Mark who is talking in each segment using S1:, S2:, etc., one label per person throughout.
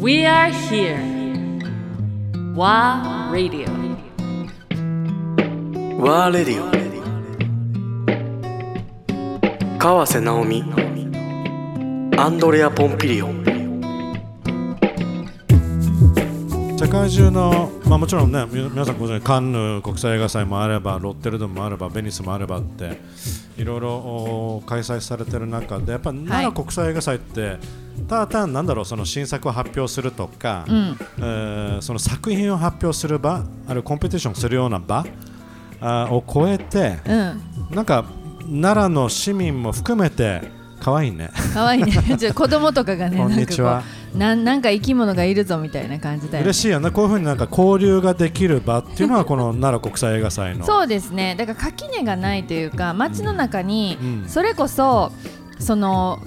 S1: We are here. WA Radio.
S2: ワーレディオ川瀬直美アンドレア・ポンピリオン
S3: 世界中の、まあ、もちろんねみ皆さんご存知カンヌ国際映画祭もあればロッテルダムもあればベニスもあればっていろいろお開催されてる中でやっぱ奈良国際映画祭って、ただ単なんだろうその新作を発表するとか、えーその作品を発表する場あるいはコンペティションするような場あーを超えて
S4: うん。
S3: なんか奈良の市民も含めて可愛いね。
S4: 可愛いね。じゃあ子供とかがね
S3: こんにちは
S4: ななんか生き物がいるぞみたいな感じだよね。
S3: 嬉しいよねこういうふうになんか交流ができる場っていうのはこの 奈良国際映画祭の。
S4: そうですね。だから垣根がないというか街の中に
S3: うん。
S4: それこそその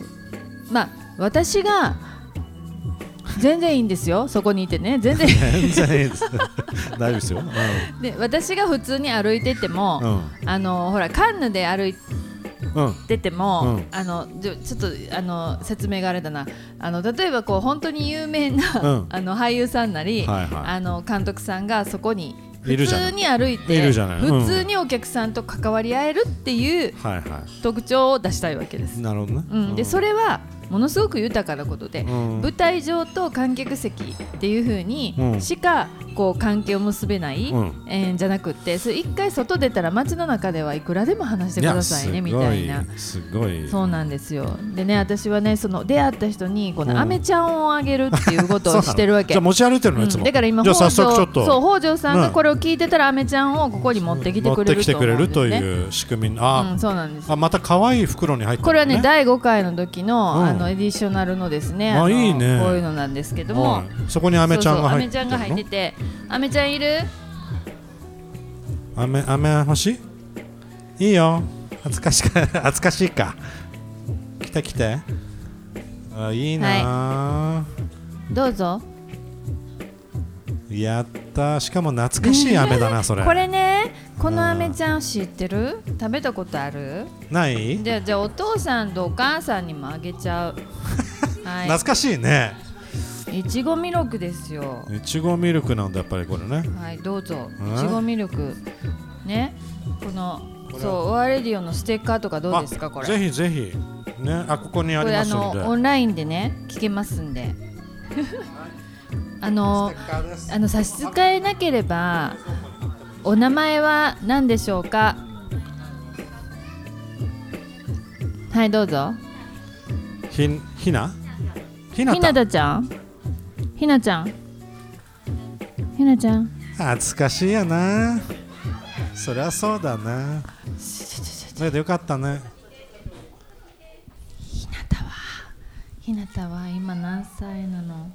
S4: まあ私が全然いいんですよ。そこにいてね。全然。
S3: 全然いいです。大丈夫ですよ、
S4: で私が普通に歩いてても、
S3: うん。
S4: あのほらカンヌで歩い
S3: うん。うん
S4: てても、
S3: うん。
S4: あのちょっとあの説明があれだな。あの例えばこう本当に有名な、
S3: うん。
S4: あの俳優さんなり、あの監督さんがそこに普通に歩いて普通にお客さんと関わり合えるっていう特徴を出したいわけです。
S3: いなるほどね、
S4: うん、でそれはものすごく豊かなことで、
S3: うん。
S4: 舞台上と観客席っていう風に
S3: うん。
S4: しかこう関係を結べない、
S3: うん。
S4: えーじゃなくってそれ一回外出たら街の中ではいくらでも話してくださいねみ
S3: や
S4: たいな。
S3: すごい。す
S4: そうなんですよ。でね私はねその出会った人にこ
S3: うん。
S4: のアメちゃんをあげるっていうことをしてるわけ。
S3: じゃあ持ち歩いてるのいつも、
S4: うんだから今北条そう北条さんが
S3: ね
S4: これを聞いてたらアメちゃんをここに持ってきてくれ
S3: 持ってくれるという仕組み。あ、
S4: うん、そうなんです
S3: あまた可愛い袋に入ってる
S4: これはね第5回の時の,、
S3: うん。
S4: あのエディショナルのですね
S3: あ
S4: の
S3: いいね。
S4: こういうのなんですけども、
S3: はい。そこにアメちゃんが入って
S4: アメちゃんが入ってて。アメちゃんいる？
S3: アメアメ欲しい？いいよ。恥ずかしか 恥ずかしいか。来て来て。あいいな、
S4: どうぞ。
S3: やったしかも懐かしい飴だなそれ。
S4: これねこのアメちゃん知ってる？食べたことある？
S3: ない？
S4: じゃあじゃあお父さんとお母さんにもあげちゃう。は
S3: 懐かしいね。
S4: いいちごミルクですよ。
S3: いちごミルクなんだやっぱりこれね。
S4: はいどうぞ。
S3: うん？
S4: いちごミルク。ね？このそうオアレディオのステッカーとかどうですかこれ？
S3: ぜひぜひ。ね？あここにありますんで。
S4: のオンラインでね聞けますんで。あのあの差し支えなければお名前は何でしょうか？はいどうぞ。
S3: ひひな？ひな
S4: ひな
S3: た
S4: たちゃん？ひなちゃん？ひなちゃん？
S3: 懐かしいやな。そりゃそうだな。それでよかったね。
S4: ひなたは？ひなたは今何歳なの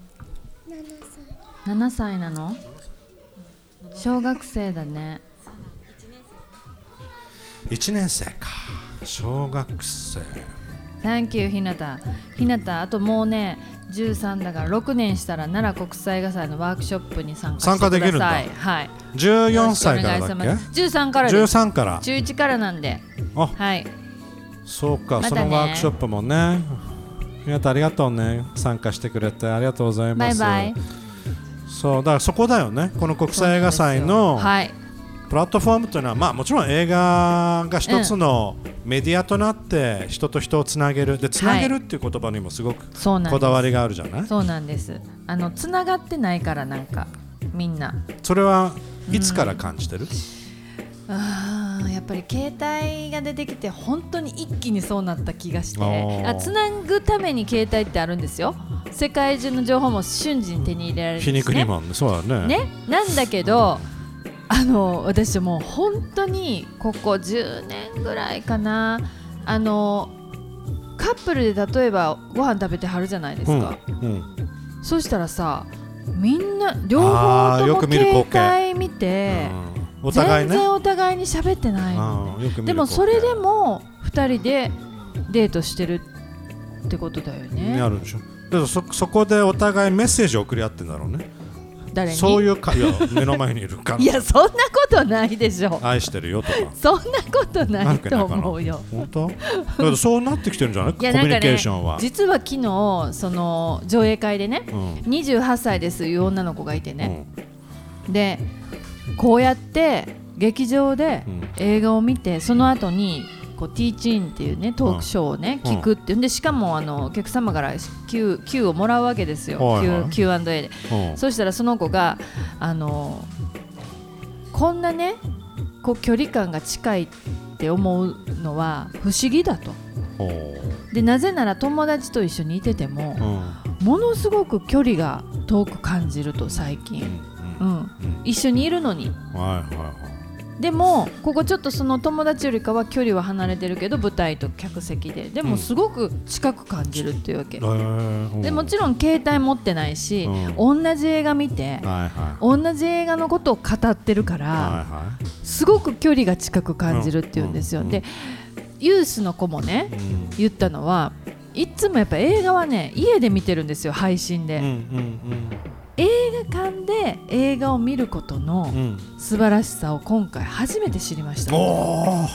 S4: ？7歳なの？小学生だね。
S3: 1年生か。小学生。
S4: Thank you ひなたひなたあともうね13だから6年したら奈良国際映画祭のワークショップに参加してください。
S3: 参加できるんだ。
S4: はい。
S3: 14歳からだっけ？
S4: よろしくお願いします。13からです。
S3: 13から。
S4: 中1からなんで。
S3: あ。
S4: はい。
S3: そうか、
S4: ね。
S3: そのワークショップもね。ひなたありがとうね。参加してくれてありがとうございます。
S4: バイバイ
S3: そうだからそこだよね。この国際映画祭の
S4: はい。
S3: プラットフォームというのは、まあ、もちろん映画が一つのメディアとなって人と人をつなげる。でつなげるっていう言葉にもすごくこだわりがあるじゃない？
S4: そうなんです。あのつながってないからなんかみんな。
S3: それはいつから感じてる、
S4: あーやっぱり携帯が出てきて本当に一気にそうなった気がして。
S3: あ
S4: つなぐために携帯ってあるんですよ。世界中の情報も瞬時に手に入れられるん
S3: 皮
S4: ですね
S3: 肉にもねそうだね。
S4: ね？なんだけどあの私もう本当にここ10年ぐらいかな。あのカップルで例えばご飯食べてはるじゃないです
S3: うん
S4: か、
S3: うん。
S4: そしたらさみんな両方とも
S3: く見る光景。
S4: 携帯見て、
S3: うんお互いね。
S4: 全然お互いに喋ってないの
S3: うんよく見る
S4: でもそれでも2人でデートしてるってことだよね。
S3: ねあるでしょ。でもそそこでお互いメッセージを送り合ってんだろうね。
S4: 誰に？
S3: そういうかいや目の前にいる彼
S4: い
S3: 女
S4: やそんなことないでしょ。
S3: 愛してるよとか。
S4: そんなことないと思うよ。
S3: 本当？だけどそうなってきてるんじゃない？
S4: いや
S3: コミュニケーションは、
S4: 実は昨日その上映会でね
S3: うん。
S4: 28歳ですいう女の子がいてね、でこうやって劇場で
S3: うん。
S4: 映画を見てその後にこうティーチンっていうねトークショーをね、
S3: うん。
S4: 聞くってでしかもあのお客様から Q, Q をもらうわけですよ、
S3: はいはい。
S4: Q&A で。
S3: うん。
S4: そしたらその子があのこんなねこう距離感が近いって思うのは不思議だと。でなぜなら友達と一緒にいてても
S3: うん。
S4: ものすごく距離が遠く感じると最
S3: うん。
S4: 近、
S3: う
S4: うん。ん、一緒にいるのに。
S3: はいはいはい。
S4: でもここちょっとその友達よりかは距離は離れてるけど舞台と客席で。でもすごく近く感じるっていうわけ、
S3: えー。
S4: でもちろん携帯持ってないし、
S3: う
S4: 同じ映画見て
S3: はいはい。
S4: 同じ映画のことを語ってるから、
S3: はいはい。
S4: すごく距離が近く感じるっていうんですよ、
S3: うん。
S4: でユースの子もね
S3: うん。
S4: 言ったのはいつもやっぱ映画はね家で見てるんですよ配信で、
S3: うんうん
S4: 映画館で映画を見ることの
S3: うん。うん
S4: 素晴らしさを今回初めて知りました。
S3: おお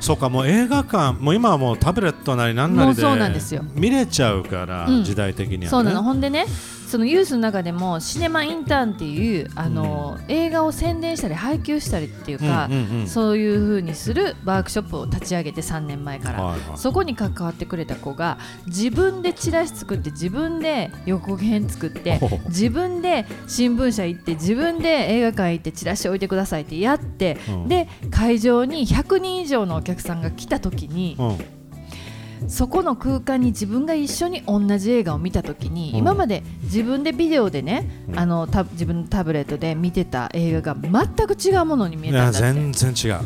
S3: そうかもう映画館もう今はもうタブレットなりなんなりで
S4: もうそうなんですよ。
S3: 見れちゃうから、
S4: うん。
S3: 時代的にはね。
S4: そうなの。ほんでねそのユースの中でもシネマインターンっていうあの、映画を宣伝したり配給したりっていうか、そういう風にするワークショップを立ち上げて3年前から、そこに関わってくれた子が自分でチラシ作って自分で予告編作って自分で新聞社行って自分で映画館行ってチラシ置いてくださいってやって、
S3: うん。
S4: で会場に100人以上のお客さんが来た時に、
S3: うん
S4: そこの空間に自分が一緒に同じ映画を見た時に、
S3: うん。
S4: 今まで自分でビデオでね、
S3: うん。
S4: あのタ自分のタブレットで見てた映画が全く違うものに見えたんだって。
S3: 全然違う、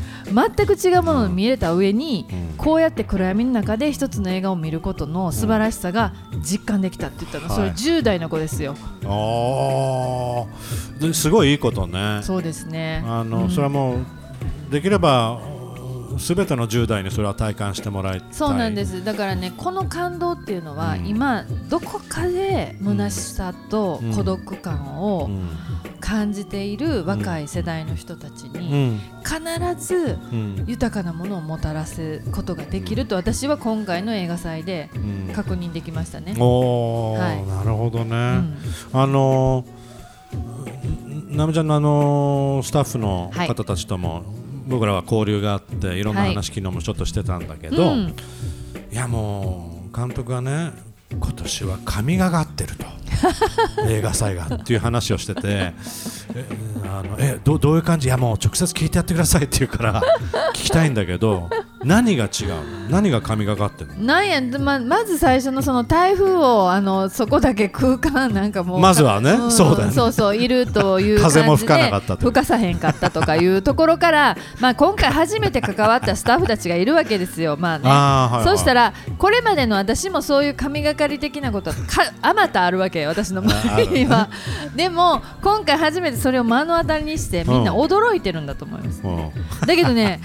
S4: 全く違うものに見えた上に、
S3: うん。
S4: こうやって暗闇の中で一つの映画を見ることの素晴らしさが実感できたって言ったの、
S3: はい。
S4: それ10代の子ですよ、
S3: おー。ですごいいいことね。
S4: そうですね。
S3: あの、
S4: うん。
S3: それはもうできればすべての10代にそれは体感してもらいたい。
S4: そうなんです。すだからねこの感動っていうのは、
S3: うん。
S4: 今どこかで虚しさと
S3: うん。
S4: 孤独感
S3: う
S4: を
S3: ん。
S4: 感じている若い世代の人たち
S3: う
S4: に
S3: ん。
S4: 必ず
S3: うん。
S4: 豊かなものをもたらすことができると私は今回の映画祭で
S3: うん。
S4: 確認できましたね。
S3: おー、
S4: はい。
S3: なるほどね、
S4: うん。
S3: あのーなめちゃんのあのースタッフの
S4: はい。
S3: 方たちとも、僕らは交流があってい。ろんな
S4: はい
S3: 話、昨日もちょっとしてたんだけど、
S4: うん。
S3: いやもう監督がね今年は神がかってると。映画祭がっていう話をしてて えあのえどどういう感じ？いやもう直接聞いてやってくださいって言うから 聞きたいんだけど何が違うの？何が神がかってるの？
S4: なん？やままず最初のその台風をあのそこだけ空間なんかもう。
S3: まずはね
S4: ん
S3: そうだよね。
S4: そうそういるという感じで
S3: 風も吹かなかったと
S4: 吹かさへんかったとかいうところからまあ今回初めて関わったスタッフたちがいるわけですよ。まあね。
S3: あーはいはい。
S4: そしたらこれまでの私もそういう神がかり的なことあまたあるわけ私の周りにはでも今回初めてそれを目の当たりにしてみんな驚いてるんだと思います、
S3: うん。
S4: だけどね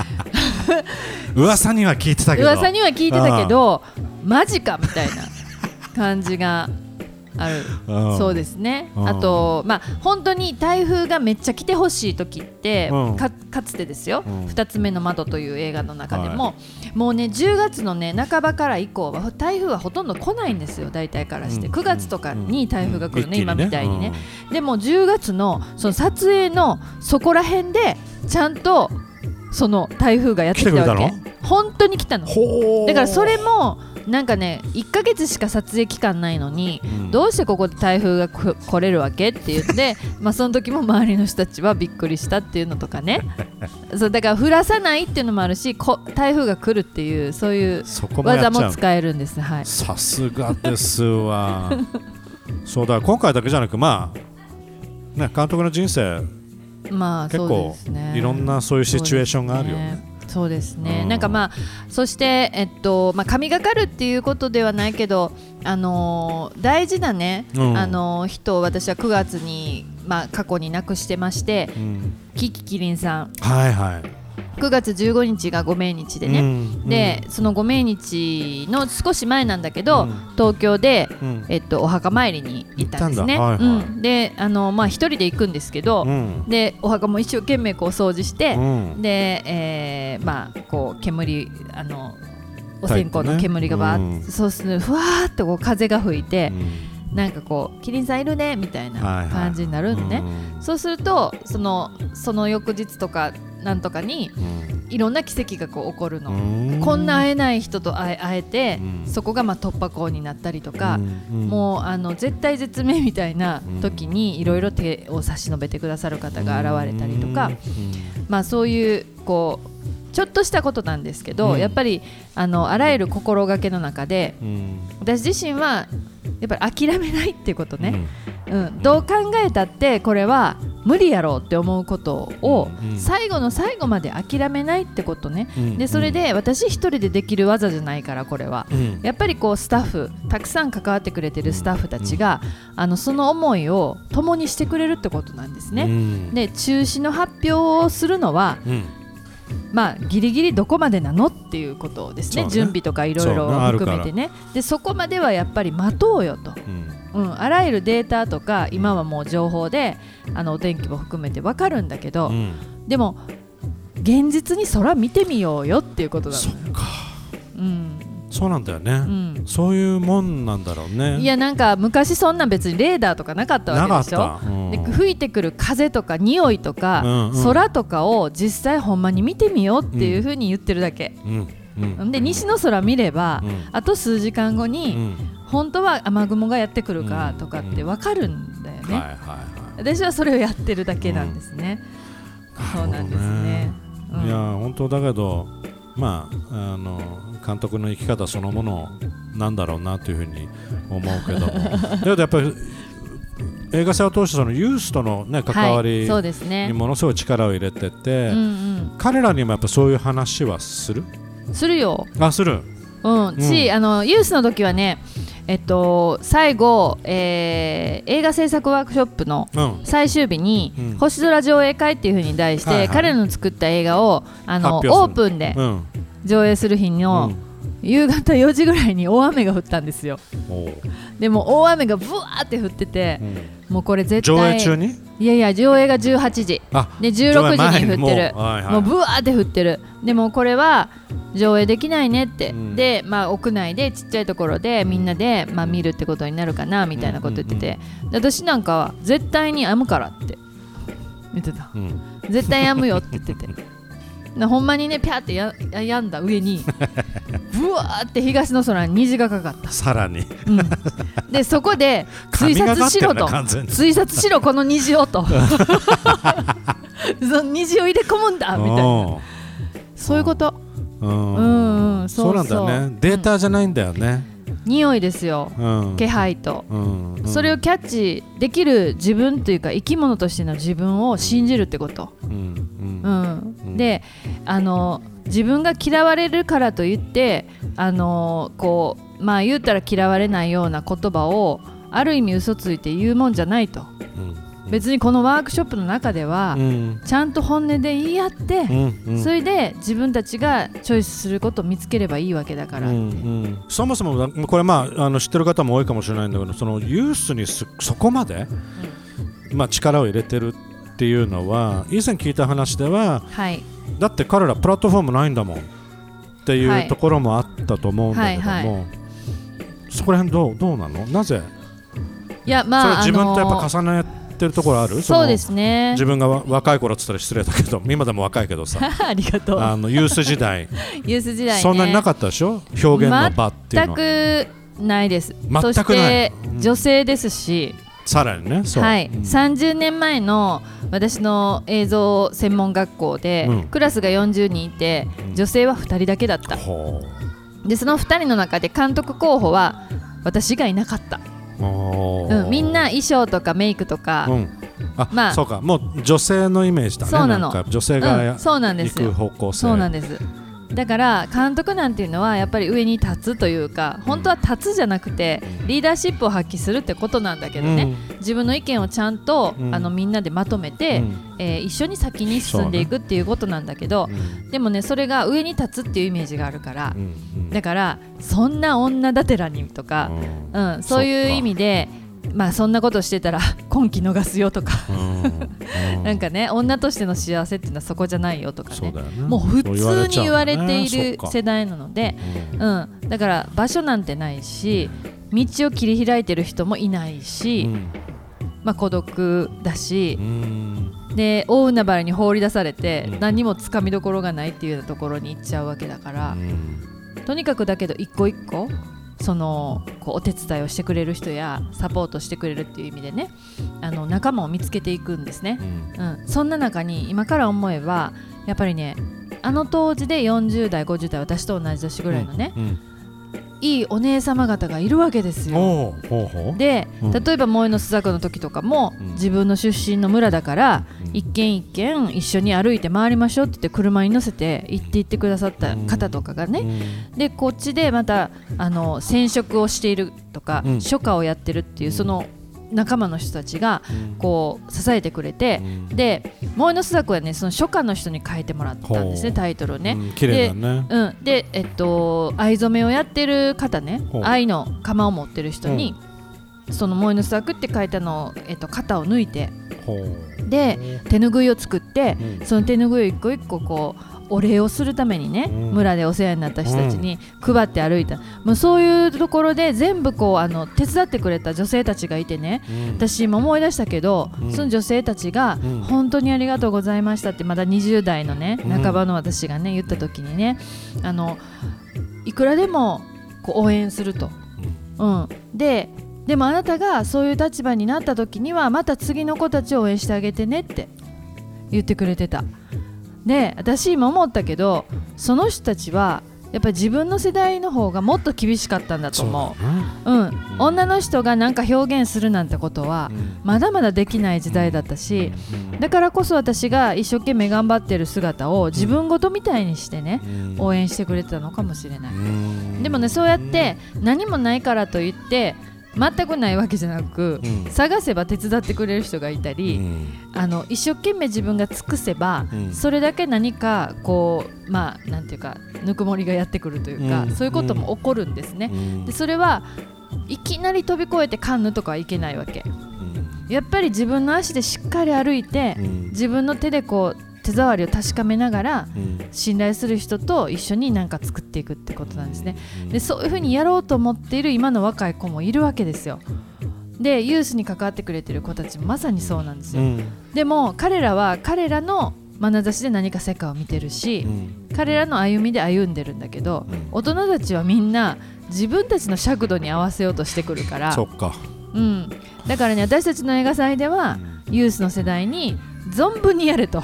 S3: 噂には聞いてたけど。
S4: 噂には聞いてたけどマジかみたいな感じがある。
S3: うん
S4: そうですね。
S3: うん。
S4: あとまあ本当に台風がめっちゃ来てほしい時って
S3: うん。
S4: かかつてですよ。
S3: うん。
S4: 2つ目の窓という映画の中でももうね10月のね半ばから以降は台風はほとんど来ないんですよ。大体からして。
S3: うん。
S4: 9月とかに台風が来るね
S3: うん。
S4: 今みたいにね。でも10月のその撮影のそこら辺でちゃんとその台風がやってきたわけ。本当に来たの。だからそれもなんかね1ヶ月しか撮影期間ないのに、
S3: うん。
S4: どうしてここで台風がこ来れるわけって言って まあその時も周りの人たちはびっくりしたっていうのとかね。そうだから降らさないっていうのもあるしこ台風が来るっていうそういう技も使えるんです。はい。
S3: さすがですわ。そうだ今回だけじゃなくまあね監督の人生
S4: まあ
S3: 結構
S4: ね。
S3: いろんなそういうシチュエーションがあるよね
S4: そうですね、
S3: うん。
S4: なんかまあそしてえっとまあ神がかるっていうことではないけどあのー大事なね、
S3: うん。
S4: あのー人を私は9月にまあ過去に亡くしてまして
S3: うん。
S4: キキキリンさん。
S3: はいはい
S4: 9月15日がご命日でね、
S3: うん
S4: でそのご命日の少し前なんだけど、
S3: うん。
S4: 東京で、
S3: うん。
S4: えっと、お墓参りに行ったんですね。
S3: はいはい。
S4: うん、であの、まあ、一人で行くんですけど、
S3: うん。
S4: でお墓も一生懸命こう掃除して、
S3: うん。
S4: で、えーまあこう煙あのお線香の煙がバーッ、
S3: うん。
S4: そうするとふわーっとこう風が吹いて
S3: う、ん。
S4: なんかこう「キリンさんいるね」みたい
S3: はいは
S4: ない。感じになるのね、
S3: うん。
S4: そうするとそのその翌日とかなんとかにいろんな奇跡がこう起こるの、
S3: うん。
S4: こんな会えない人と会えて、
S3: うん。
S4: そこがまあ突破口になったりとか、
S3: うん。
S4: もうあの絶対絶命みたいな時にいろいろ手を差し伸べてくださる方が現れたりとか、まあそういうこうちょっとしたことなんですけど、
S3: うん。
S4: やっぱりあのあらゆる心がけの中で
S3: うん。うん
S4: 私自身はやっぱり諦めないっていうことね、うん。どう考えたってこれは無理やろうって思うことを
S3: うん
S4: 最後の最後まで諦めないってことね、
S3: うん
S4: でそれで私一人でできる技じゃないからこれは。
S3: うん。
S4: やっぱりこうスタッフたくさん関わってくれてるスタッフたちが、あのその思いを共にしてくれるってことなんですね。
S3: うん。
S4: で中止の発表をするのは、
S3: うん。
S4: まあ、ギリギリどこまでなのっていうことですね。
S3: ね。
S4: 準備とかいろいろ含めてね。でそこまではやっぱり待とうよと、
S3: うん
S4: うん、あらゆるデータとか今はもう情報であのお天気も含めて分かるんだけど、
S3: うん。
S4: でも現実に空見てみようよっていうことなの
S3: そっか。
S4: うん。
S3: そうなんだよね、
S4: うん。
S3: そういうもんなんだろうね。
S4: いやなんか昔そんな別にレーダーとかなかったわけでしょ？
S3: た、うん。
S4: で吹いてくる風とか匂いとか、
S3: うんうん。
S4: 空とかを実際ほんまに見てみようっていうふうに言ってるだけ、
S3: うん。うん。
S4: で西の空見れば、
S3: うん。
S4: あと数時間後
S3: う
S4: に、
S3: ん
S4: 本当は雨雲がやってくるかとかって分かるんだよね、
S3: はいはいはい。
S4: 私はそれをやってるだけなんですね、そうなんですね、うん。
S3: いや本当だけどまああの監督の生き方そのものなんだろうなというふうに思うけども。だけどやっぱり映画祭を通してそのユースとの、ね、関わ
S4: はい、
S3: り
S4: そうです
S3: に
S4: ね、
S3: ものすごい力を入れてて、
S4: うん
S3: 彼らにもやっぱそういう話はする？
S4: うん、するよ、
S3: あする
S4: うん、し、
S3: うん。
S4: あのユースの時はね、えっと、最後、えー映画制作ワークショップの
S3: うん。
S4: 最終日に、
S3: うん。
S4: 星空上映会っていう風に題して、
S3: はいはい。
S4: 彼の作った映画をあのオープンで
S3: うん。
S4: 上映する日の、夕方4時ぐらいに大雨が降ったんですよ。でも大雨がブワーって降ってて
S3: う、ん。
S4: もうこれ絶対
S3: 上映中に？
S4: いやいや上映が18時。
S3: あ
S4: で16時に降ってる
S3: もうはいはい。
S4: もうブワーって降ってる。でもこれは上映できないねって、
S3: うん。
S4: で、まあ、屋内でちっちゃいところでみんなで、まあ、見るってことになるかなみたいなこと言ってて、で私なんかは絶対に編むからって。言ってた。
S3: うん。
S4: 絶対編むよって言ってて。でほんまにねピャーってやややんだ上に ブワーって東の空に虹がかかった、
S3: さらに。
S4: うん、でそこで推察しろと
S3: 神がかってんな完全に。
S4: 推察しろこの虹をと。その虹を入れ込むんだみたいな。そういうこと。
S3: うん。
S4: うん。うん
S3: そうなんだよね。データじゃないんだよね
S4: 匂いですよ。
S3: うん。
S4: 気配と、
S3: うんうん。
S4: それをキャッチできる自分というか生き物としての自分を信じるってこと、
S3: うん
S4: であの自分が嫌われるからといってあのこうまあ言うたら嫌われないような言葉をある意味嘘ついて言うもんじゃないと。
S3: うん
S4: 別にこのワークショップの中では、
S3: うん。
S4: ちゃんと本音で言い合って、それで自分たちがチョイスすることを見つければいいわけだから、
S3: うんうん。そもそもこれまああの知ってる方も多いかもしれないんだけどそのユースにすそこまで、まあ、力を入れてるっていうのは以前聞いた話では
S4: はい。
S3: だって彼らプラットフォームないんだもんってい
S4: はい。う
S3: ところもあったと思うんだけども、
S4: はいは
S3: そこら辺どうどうなの？なぜ、
S4: いやまあ
S3: それ自分とやっぱ重ねてるところある？
S4: そうですね。
S3: 自分がわ若い頃っつったら失礼だけど今でも若いけどさ。
S4: ありがとう。
S3: あのユース時代。
S4: ユース時代ね。
S3: そんなになかったでしょ？表現の場っていうの
S4: 全
S3: は
S4: くないです。
S3: 全くない。
S4: そして
S3: うん
S4: 女性ですし、
S3: さらにね
S4: はい、
S3: うん。
S4: 30年前の私の映像専門学校で、
S3: うん。
S4: クラスが40人いて
S3: うん。
S4: 女性は2人だけだった。
S3: ほ
S4: でその2人の中で監督候補は私がいなかった、
S3: う
S4: ん、みんな衣装とかメイクとか、
S3: うん。あ、
S4: まあ
S3: そうか。もう女性のイメージだね。
S4: そうなの。
S3: 女性
S4: う
S3: が
S4: んそうなんで
S3: 行く方向性。
S4: そうなんですだから監督なんていうのはやっぱり上に立つというか本当は立つじゃなくてリーダーシップを発揮するってことなんだけどね、自分の意見をちゃんと、
S3: うん。
S4: あのみんなでまとめて、
S3: うん。
S4: えー一緒に先に進んでいくっていうことなんだけど、でもねそれが上に立つっていうイメージがあるから、だからそんな女だてらにとか、うん、そういう意味でまあそんなことしてたら 今期逃すよとか。なんかね女としての幸せっていうのはそこじゃないよとかね。
S3: ね
S4: もう普通に言われている世代なので、うん、だから場所なんてないし道を切り開いてる人もいないし、まあ、孤独だし、で大海原に放り出されて
S3: うん。
S4: 何もつかみどころがないっていうようなところに行っちゃうわけだから、とにかくだけど一個一個そのこうお手伝いをしてくれる人やサポートしてくれるっていう意味でねあの仲間を見つけていくんですね、うん、そんな中に今から思えばやっぱりねあの当時で40代50代私と同じ年ぐらいのね、いいお姉様方がいるわけですよ。で
S3: うん。
S4: 例えば萌えの須作の時とかも、
S3: うん。
S4: 自分の出身の村だから、
S3: うん。
S4: 一軒一軒一緒に歩いて回りましょうって言って車に乗せて行って行ってくださった方とかがね、でこっちでまたあの染色をしているとか、
S3: うん。
S4: 書家をやってるっていうその仲間の人たちがこう支えてくれて、で萌えの須作はねその書家の人に書いてもらったんですねタイトルをね。
S3: うん。綺麗だね。
S4: うん、で、えっと、藍染めをやってる方ね藍の釜を持ってる人に、その萌えの須作って書いたのを、えっと、型を抜いてで手ぬぐいを作って、
S3: うん。
S4: その手ぬぐいを一個一個こうお礼をするためにね、
S3: うん。
S4: 村でお世話になった人たちに配って歩いた、もうそういうところで全部こうあの手伝ってくれた女性たちがいてね
S3: うん。
S4: 私今思い出したけど、
S3: うん。
S4: その女性たちが、
S3: うん。
S4: 本当にありがとうございましたってまだ20代のね、
S3: うん。
S4: 半ばの私がね言った時にねあのいくらでもこう応援すると、うん、ででもあなたがそういう立場になった時にはまた次の子たちを応援してあげてねって言ってくれてたで私今思ったけどその人たちはやっぱり自分の世代の方がもっと厳しかったんだと
S3: そう
S4: 思
S3: だ
S4: ううん、女の人がなんか表現するなんてことは
S3: ね
S4: まだまだできない時代だったしだからこそ私が一生懸命頑張ってる姿を自分ごとみたいにしてね応援してくれてたのかもしれない。でもねそうやって何もないからといって全くないわけじゃなく
S3: うん。
S4: 探せば手伝ってくれる人がいたりあの一生懸命自分が尽くせば
S3: うん。
S4: それだけ何かこうまあなんていうかぬくもりがやってくるというか
S3: うん。
S4: そういうことも起こるんですね。でそれはいきなり飛び越えてカンヌとかはいけないわけ。やっぱり自分の足でしっかり歩いて自分の手でこう手触りを確かめながら信頼する人と一緒に何か作っていくってことなんですね。でそういうふうにやろうと思っている今の若い子もいるわけですよ。でユースに関わってくれてる子たちもまさにそうなんですよ、でも彼らは彼らの眼差しで何か世界を見てるし、彼らの歩みで歩んでるんだけど、
S3: うん。
S4: 大人たちはみんな自分たちの尺度に合わせようとしてくるから。
S3: そっか。
S4: うん、だからね私たちの映画祭では、ユースの世代に存分にやれと、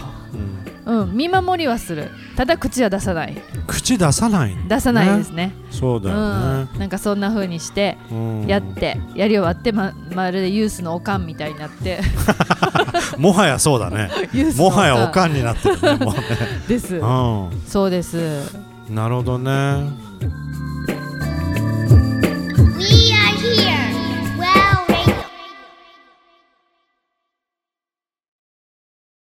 S4: うん、見守りはする。ただ口は出さない。
S3: 口出さない
S4: 出さないですね。
S3: そうだよね。
S4: うん、なんかそんな風にして
S3: うん。
S4: やって、やり終わってままるでユースのおかんみたいになって。
S3: もはやそうだね。もはやおかんになってるねもうね。
S4: です。
S3: う
S4: そうです。
S3: んなるほどね